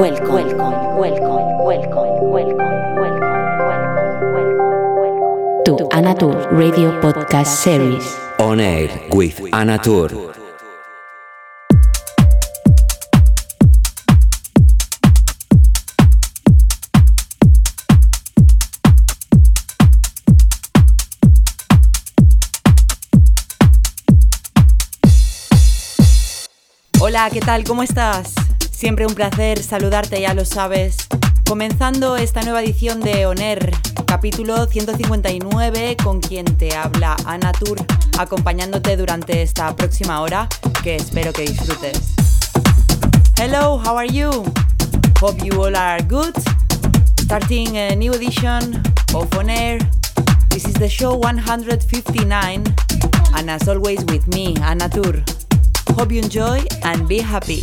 welcome, welcome, welcome, welcome, welcome, welcome, welcome, to Anatur Radio Podcast Series. On air with Anatur. Hola, ¿qué tal? ¿Cómo estás? Siempre un placer saludarte, ya lo sabes. Comenzando esta nueva edición de Oner, capítulo 159, con quien te habla Ana Tour, acompañándote durante esta próxima hora, que espero que disfrutes. Hello, how are you? Hope you all are good. Starting a new edition of On Air. This is the show 159, and as always with me, Ana Tour. Hope you enjoy and be happy.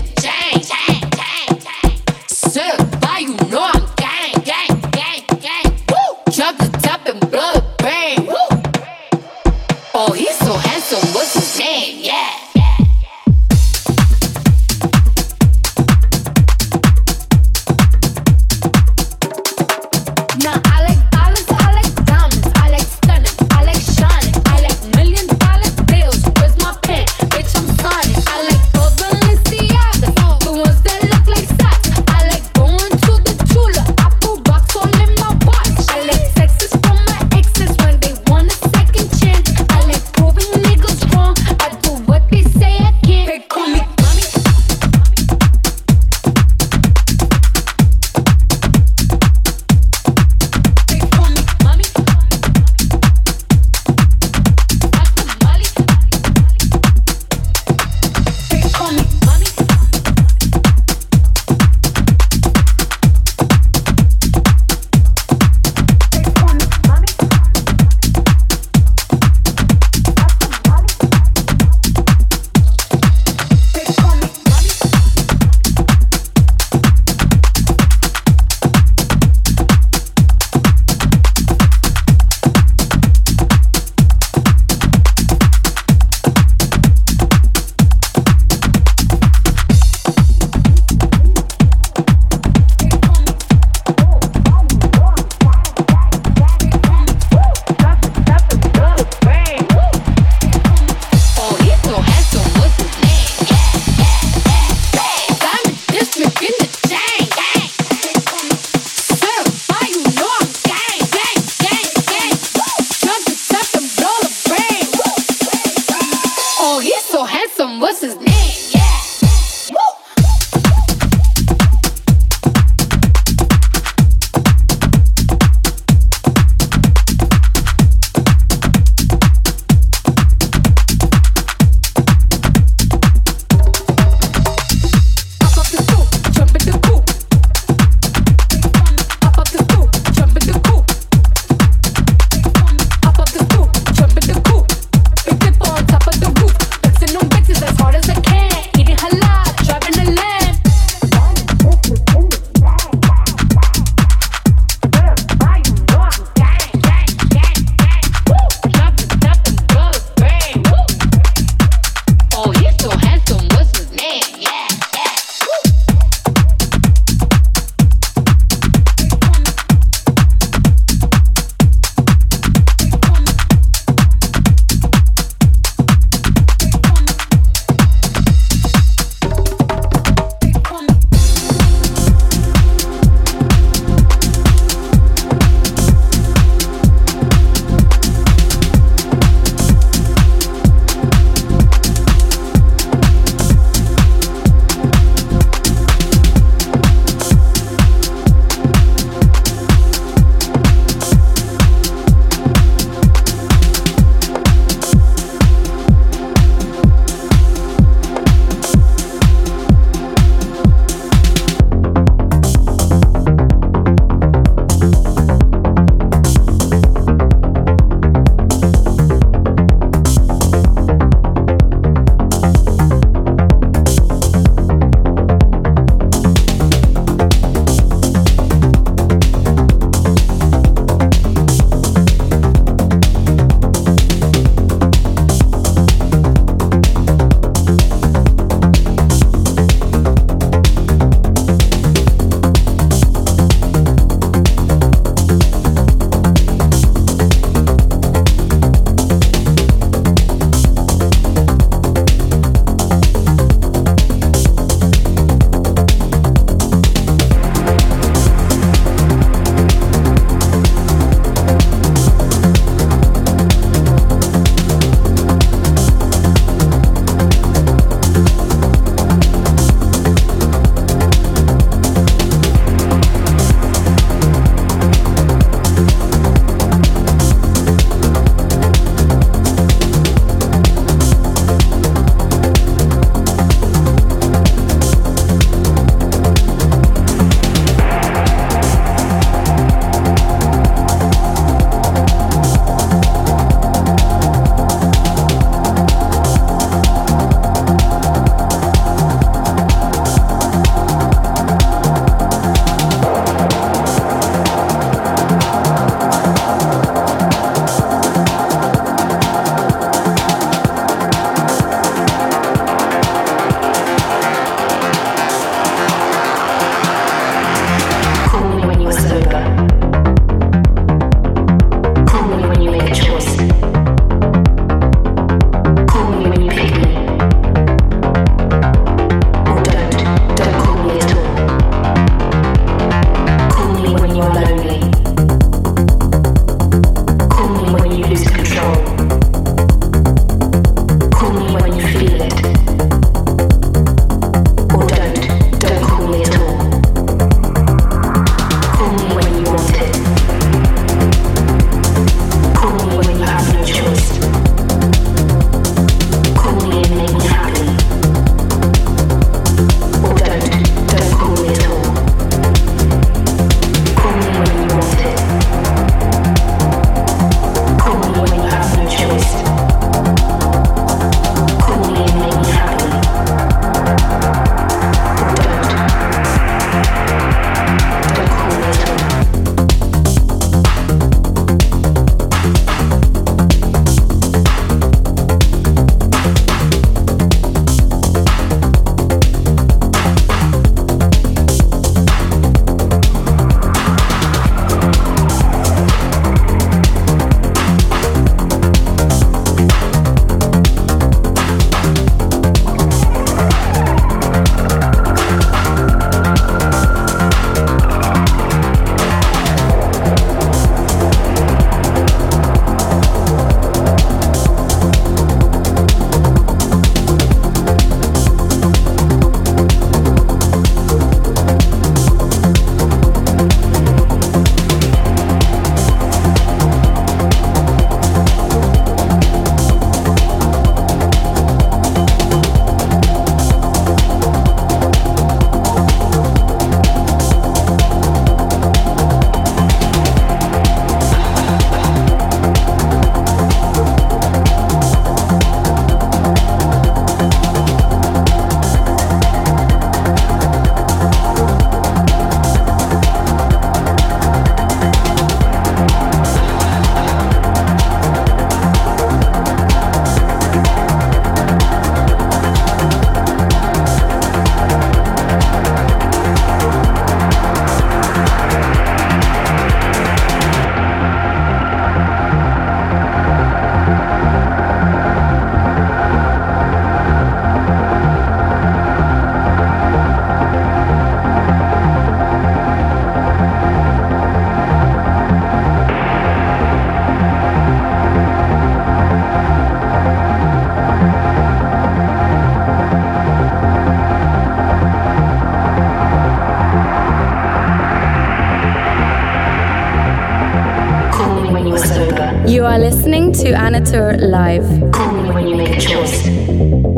You are listening to Anatur Live. Call me when you make a choice.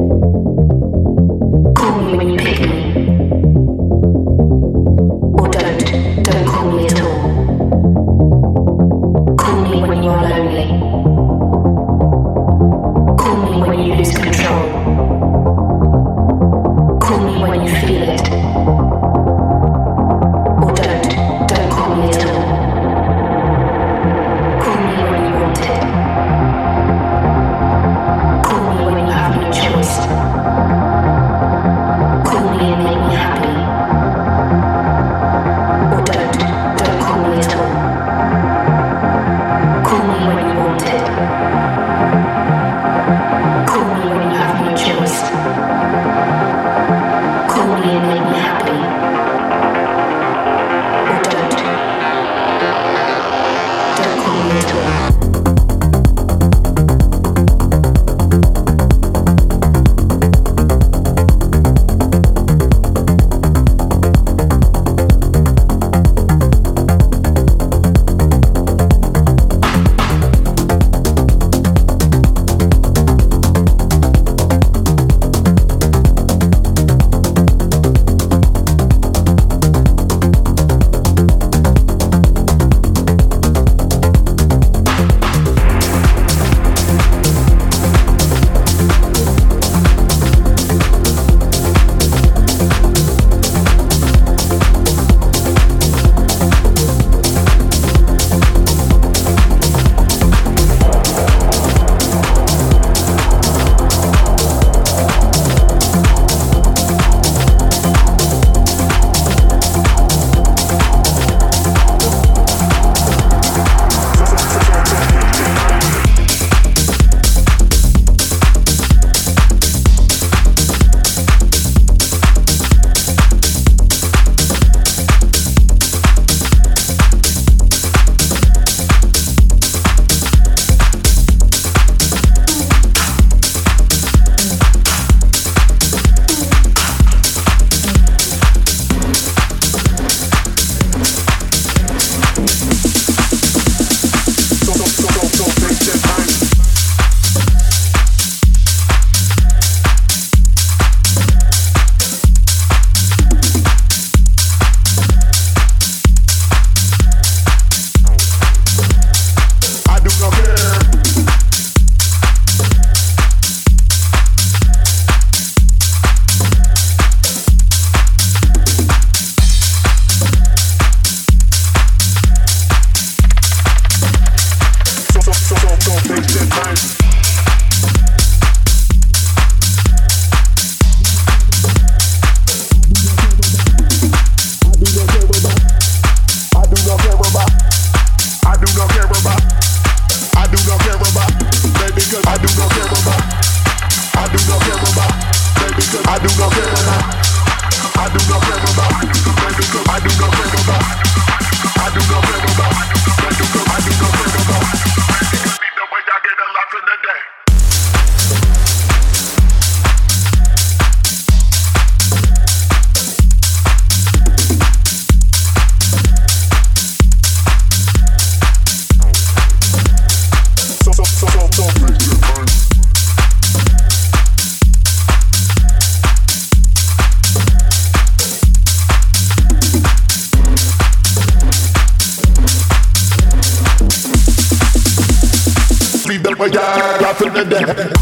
yeah, that's in the day.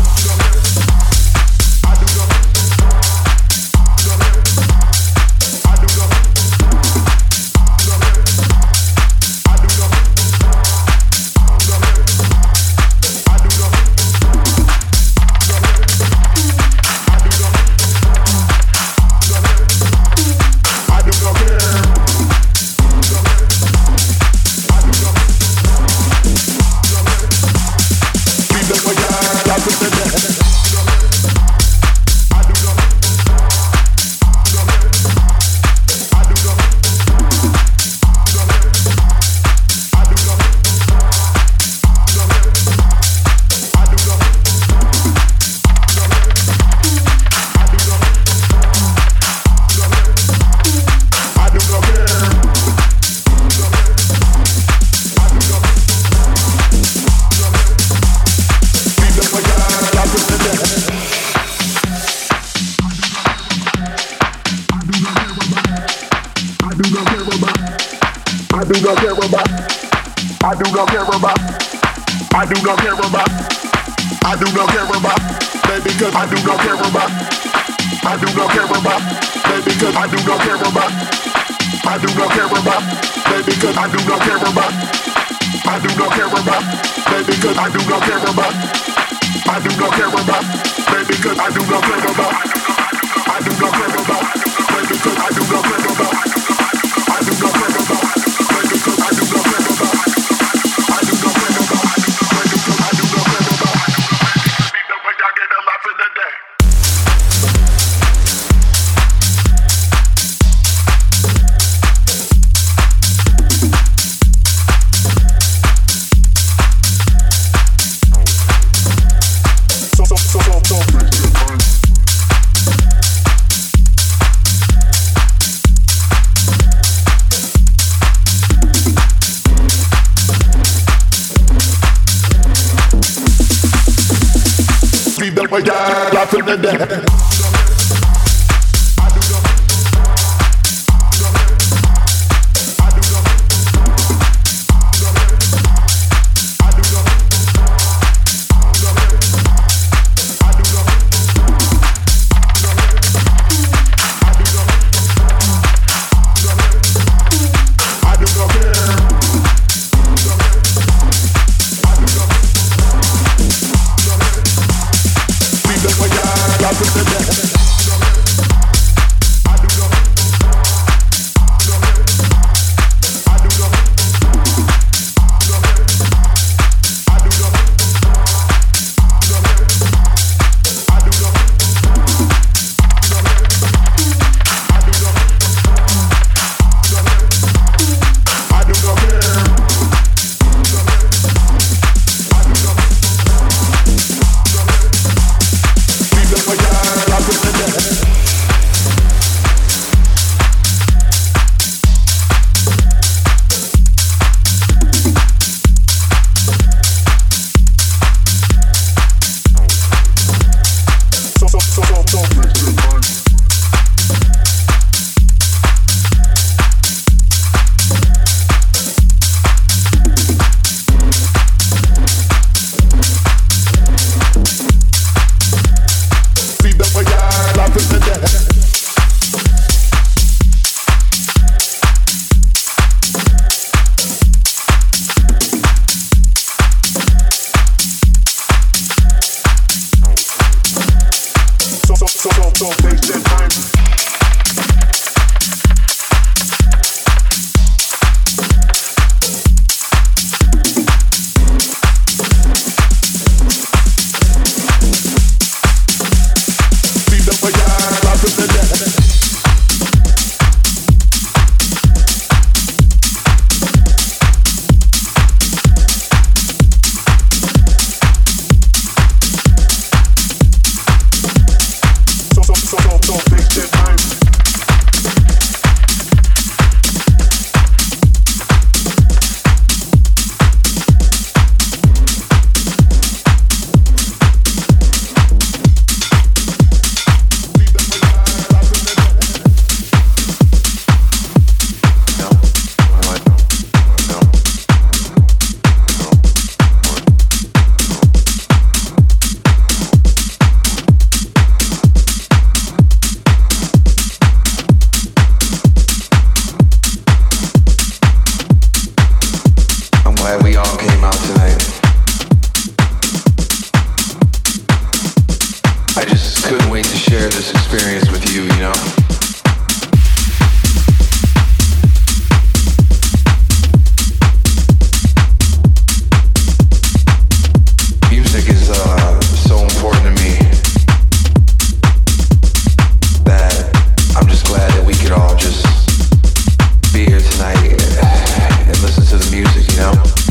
Listen to the music, you know?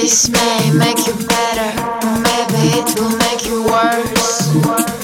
This may make you better, maybe it will make you worse.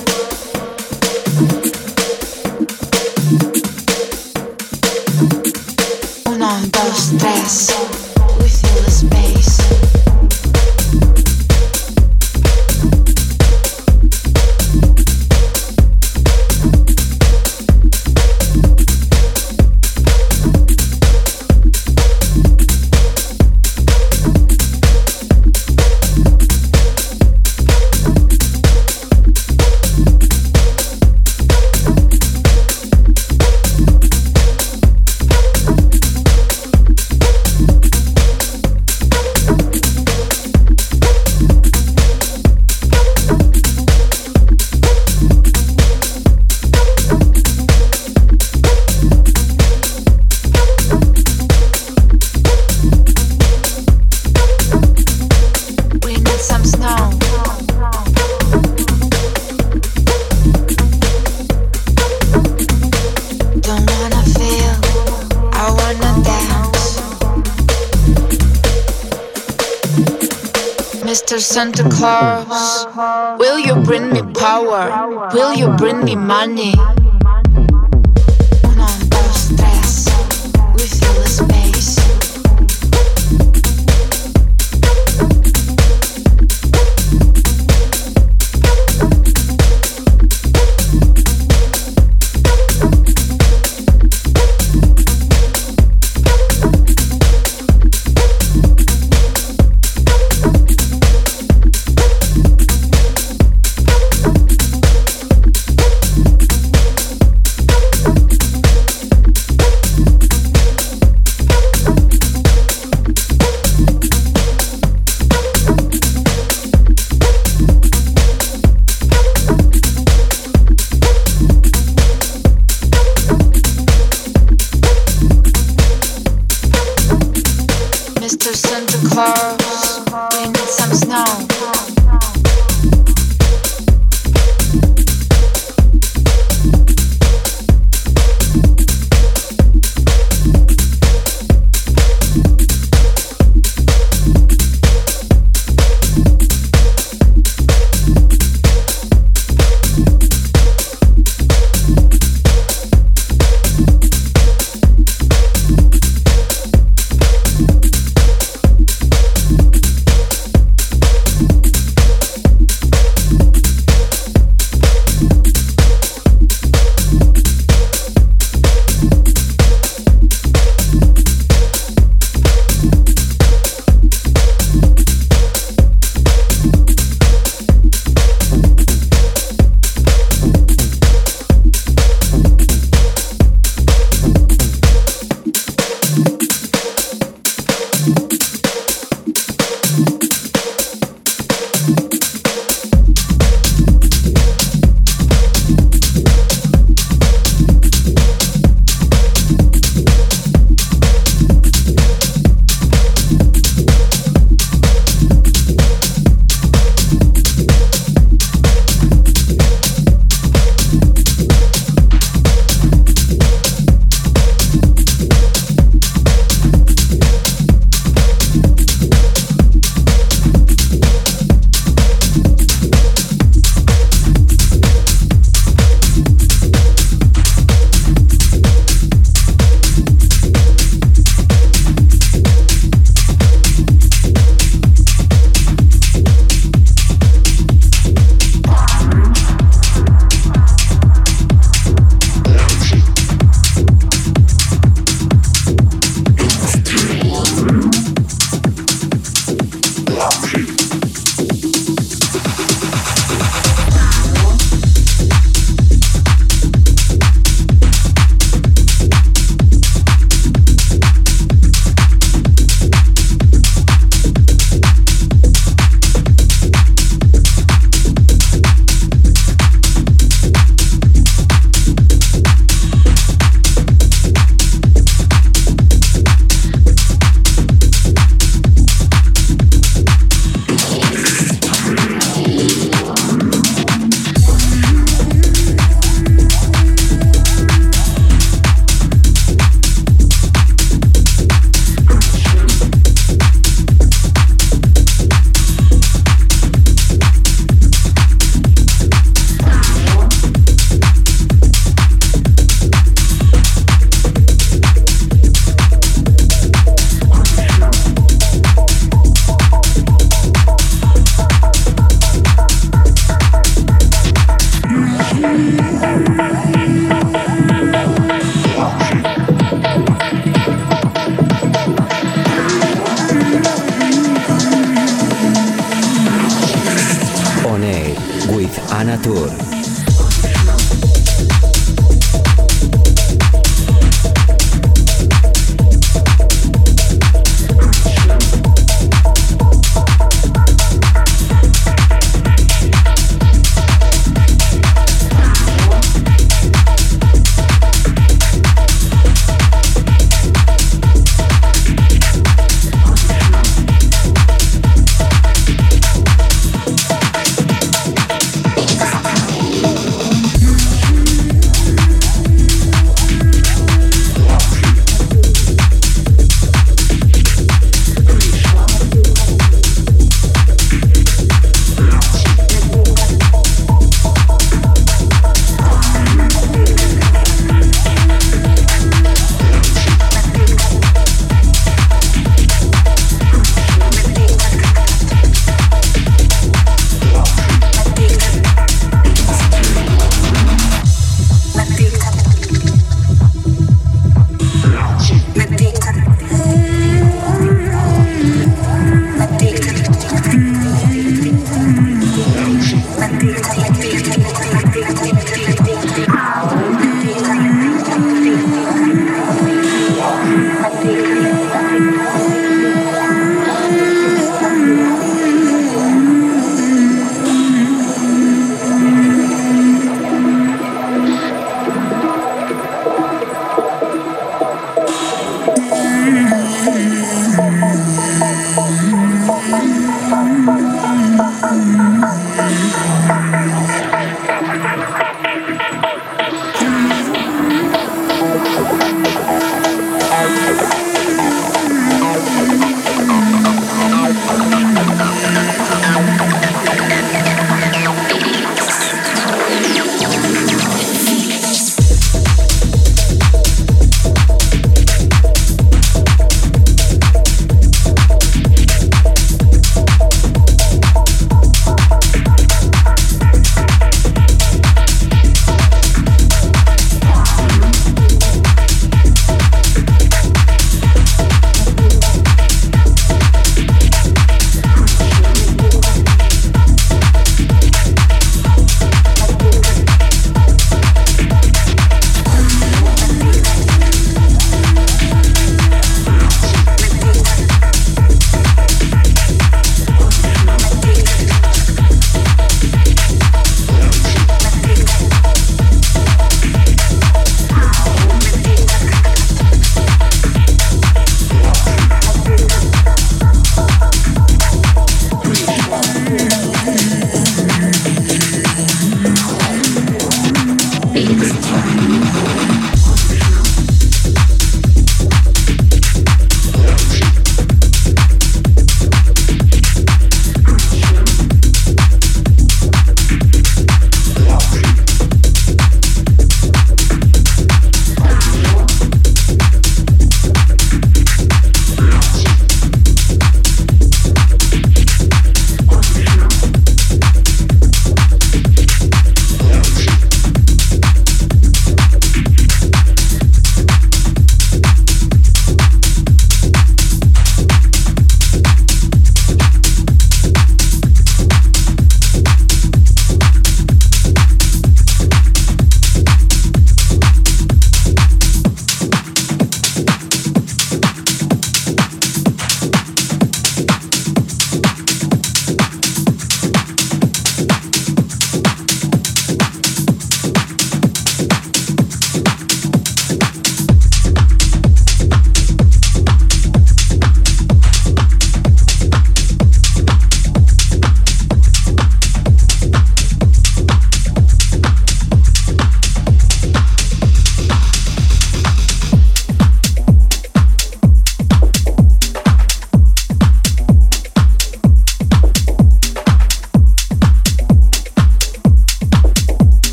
far